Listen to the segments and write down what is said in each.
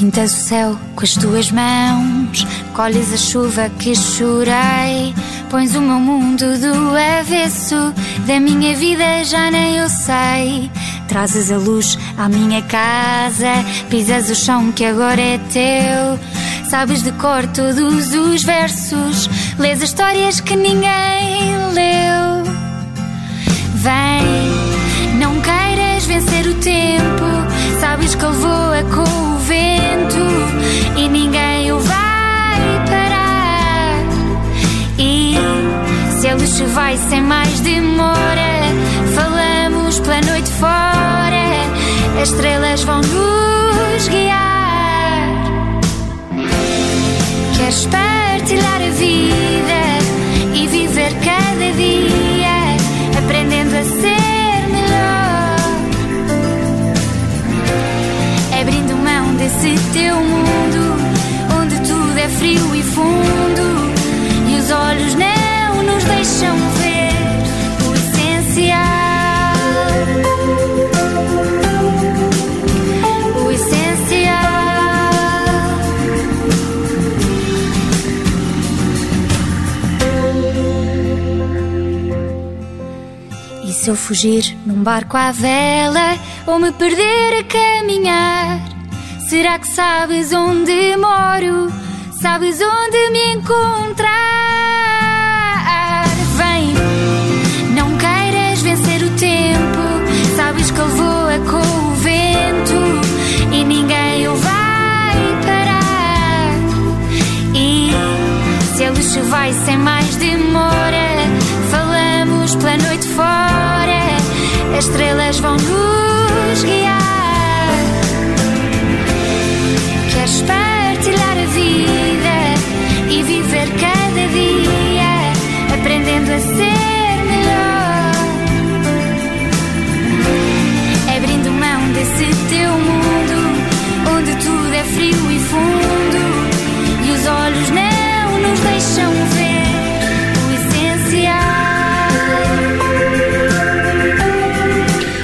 Pintas o céu com as tuas mãos, colhes a chuva que chorei. Pões o meu mundo do avesso, da minha vida já nem eu sei. Trazes a luz à minha casa, pisas o chão que agora é teu. Sabes de cor todos os versos, lês as histórias que ninguém leu. Vem, não queiras vencer o tempo, sabes que ele voa com o vento e ninguém o vai parar. E se ele se vai sem mais demora, falamos pela noite fora, as estrelas vão nos guiar. Queres partilhar a vida teu mundo, onde tudo é frio e fundo, e os olhos não nos deixam ver o essencial. O essencial. E se eu fugir num barco à vela ou me perder a caminhar? Será que sabes onde moro? Sabes onde me encontrar? Vem, não queiras vencer o tempo. Sabes que ele voa com o vento e ninguém o vai parar. E se ele se vai sem mais demora, falamos pela noite fora, as estrelas vão nos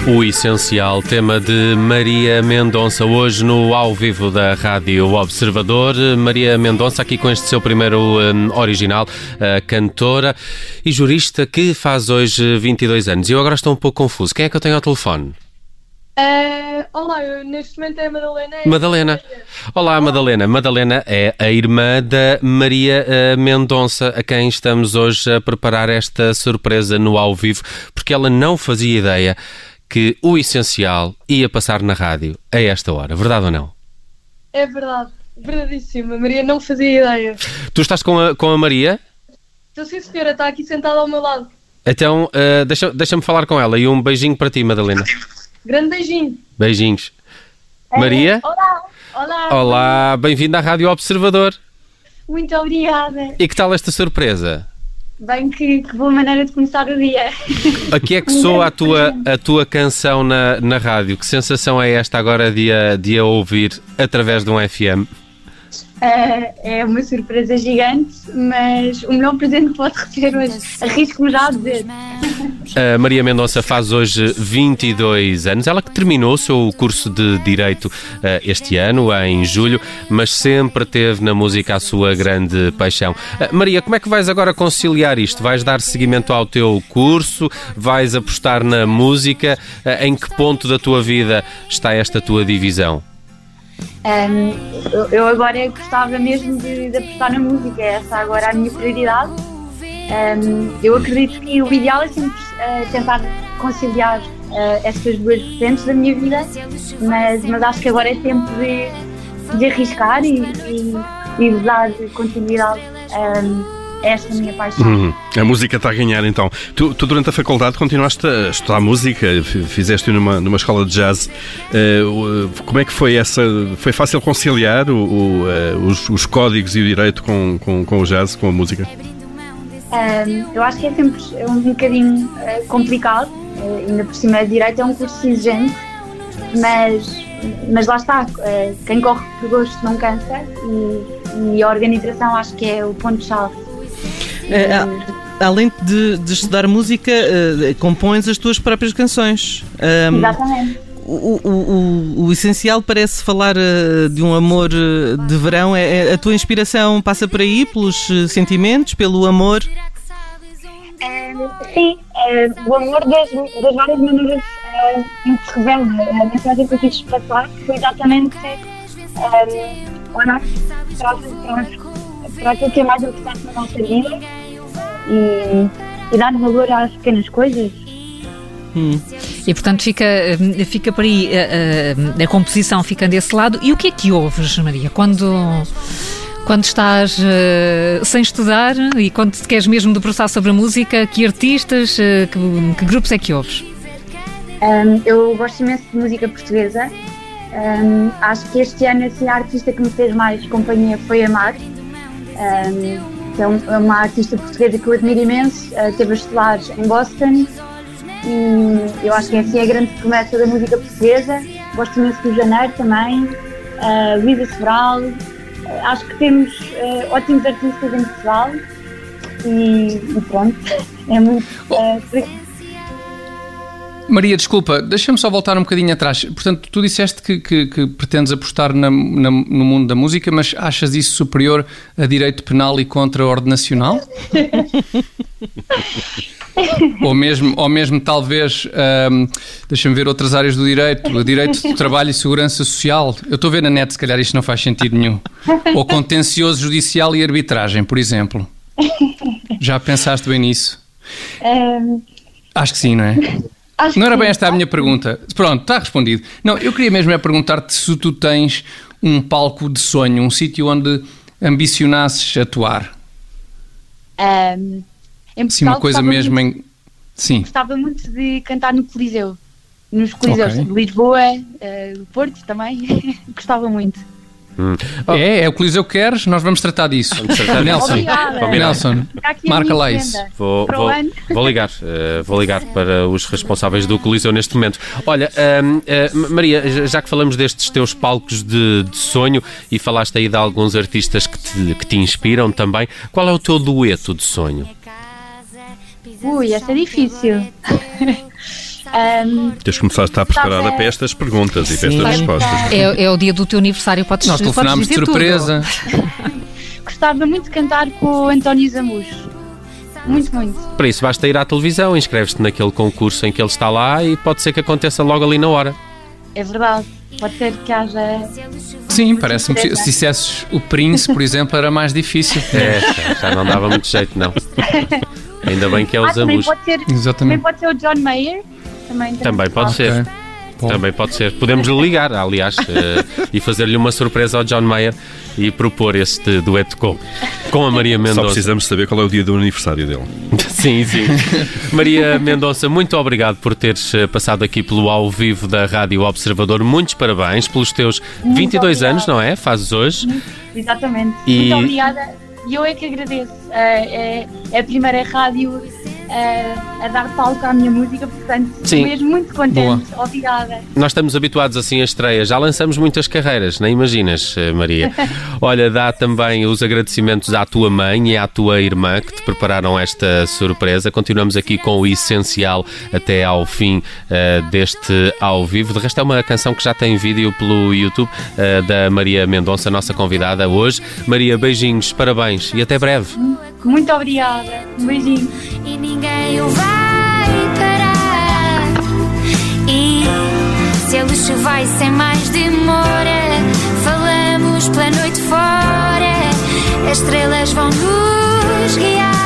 O essencial tema de Maria Mendonça, hoje no ao vivo da Rádio Observador. Maria Mendonça, aqui com este seu primeiro um, original, uh, cantora e jurista que faz hoje 22 anos. E eu agora estou um pouco confuso. Quem é que eu tenho ao telefone? Eh, olá, eu, neste momento é a Madalena. Madalena. Olá, Madalena. Madalena é a irmã da Maria uh, Mendonça, a quem estamos hoje a preparar esta surpresa no ao vivo, porque ela não fazia ideia que o essencial ia passar na rádio a esta hora. Verdade ou não? É verdade, verdadíssimo. A Maria não fazia ideia. Tu estás com a, com a Maria? Então, sim, senhora, está aqui sentada ao meu lado. Então, uh, deixa- deixa-me falar com ela e um beijinho para ti, Madalena. Grande beijinho. Beijinhos. Maria? Olá. Olá. Olá, bem-vinda à Rádio Observador. Muito obrigada. E que tal esta surpresa? Bem, que, que boa maneira de começar o dia. A que é que soa a tua, a tua canção na, na rádio? Que sensação é esta agora de a, de a ouvir através de um FM? Eh, é uma surpresa gigante, mas o melhor presente que pode receber hoje. Arrisco-me já a dizer. A Maria Mendonça faz hoje 22 anos. Ela que terminou o seu curso de Direito eh, este ano, em julho, mas sempre teve na música a sua grande paixão. Eh, Maria, como é que vais agora conciliar isto? Vais dar seguimento ao teu curso? Vais apostar na música? Eh, Em que ponto da tua vida está esta tua divisão? Um, eu, agora gostava mesmo de, de apostar na música, essa agora é a minha prioridade. Um, eu acredito que o ideal é sempre uh, tentar conciliar uh, estas duas vertentes da minha vida, mas, mas acho que agora é tempo de, de arriscar e, e, e de dar continuidade um, esta minha paixão. Uhum. A música está a ganhar então. Tu, tu durante a faculdade continuaste a estudar música, fizeste numa, numa escola de jazz. O- como é que foi essa? Foi fácil conciliar o- o, eh, os, os códigos e o direito com, com, com o jazz, com a música? Um, eu acho que é sempre um bocadinho eh, complicado, eh, ainda por cima direito é um curso exigente, mas, mas lá está, eh, quem corre por gosto não cansa e, e a organização acho que é o ponto-chave. Eh, a- além de, de estudar música, eh, compões as tuas próprias canções. Ahm, Exatamente. o, o, o, o essencial parece falar uh, de um amor uh, de verão. É, é, a tua inspiração passa por aí, pelos uh, sentimentos, pelo amor? sim, o amor das, das várias maneiras em que se revela. A mensagem que eu quis passar foi exatamente um, olhar para, para, para aquilo que é mais importante na nossa vida e, e dar valor às pequenas coisas. Hum. E portanto fica, fica por aí a, a, a, composição fica desse lado. E o que é que ouves, Maria, quando, quando estás uh, sem estudar e quando te queres mesmo debruçar sobre a música? Que artistas, uh, que, que, grupos é que ouves? Um, eu gosto imenso de música portuguesa. Um, acho que este ano assim, a artista que me fez mais companhia foi a Mar. Um, que é, é uma artista portuguesa que eu admiro imenso, uh, teve a em Boston e eu acho que é a grande promessa da música portuguesa. Gosto imenso do Janeiro também, uh, Luísa Sobral. Uh, acho que temos uh, ótimos artistas em Portugal e, e pronto, é muito. Uh, Maria, desculpa, deixa-me só voltar um bocadinho atrás. Portanto, tu disseste que, que, que pretendes apostar na, na, no mundo da música, mas achas isso superior a direito penal e contra ordem nacional? ou, mesmo, ou mesmo, talvez, um, deixa-me ver outras áreas do direito, o direito do trabalho e segurança social. Eu estou a ver na net, se calhar isto não faz sentido nenhum. Ou contencioso judicial e arbitragem, por exemplo. Já pensaste bem nisso? Um... Acho que sim, não é? Acho não era bem esta a minha pergunta. Pronto, está respondido. Não, eu queria mesmo é perguntar-te se tu tens um palco de sonho, um sítio onde ambicionasses atuar. Um, em Sim, uma coisa mesmo muito, em... Sim. Gostava muito de cantar no Coliseu. Nos Coliseus okay. de Lisboa, uh, do Porto também. gostava muito. Hum. Oh. É, é o Coliseu que queres, nós vamos tratar disso. Vamos tratar Nelson, Obrigada. Nelson, marca lá isso. Vou, vou, vou, ligar, uh, vou ligar para os responsáveis do Coliseu neste momento. Olha, uh, uh, Maria, já que falamos destes teus palcos de, de, sonho e falaste aí de alguns artistas que te, que te inspiram também, qual é o teu dueto de sonho? Ui, essa é difícil. Um, Tens que começar a estar preparada para estas perguntas e para estas respostas. É, é, o dia do teu aniversário, podes Nós telefonámos de surpresa. Gostava muito de cantar com o António Zamujo. Muito, muito. Para isso basta ir à televisão, inscreves-te naquele concurso em que ele está lá e pode ser que aconteça logo ali na hora. É verdade. Pode ser que haja. Sim, parece-me. Se dissesses o Prince, por exemplo, era mais difícil. É, já não dava muito jeito, não. Ainda bem que é o ah. Também pode ser, Exatamente. também pode ser o John Mayer. Também, também pode ser. Okay. Também pode ser. Podemos lhe ligar, aliás, uh, e fazer-lhe uma surpresa ao John Mayer e propor este dueto com, com a Maria Mendonça. Só precisamos saber qual é o dia do aniversário dele. sim, sim. Maria Mendonça, muito obrigado por teres eh, passado aqui pelo ao vivo da Rádio Observador. Muitos parabéns pelos teus muito 22 obrigada. anos, não é? Fazes hoje. Exatamente. E... Muito obrigada. E eu é que agradeço. Uh, é, é a primeira rádio a, a, dar palco à minha música, portanto, Sim. mesmo muito contente. Boa. Obrigada. Nós estamos habituados assim a estreias, já lançamos muitas carreiras, nem imaginas, eh, Maria. Olha, dá também os agradecimentos à tua mãe e à tua irmã que te prepararam esta surpresa. Continuamos aqui com o essencial até ao fim uh, deste ao vivo. De resto, é uma canção que já tem vídeo pelo YouTube uh, da Maria Mendonça, nossa convidada hoje. Maria, beijinhos, parabéns e até breve. Muito obrigada. Um beijinho. E ninguém o vai parar. E se a luz vai sem mais demora, falamos pela noite fora. As estrelas vão nos guiar.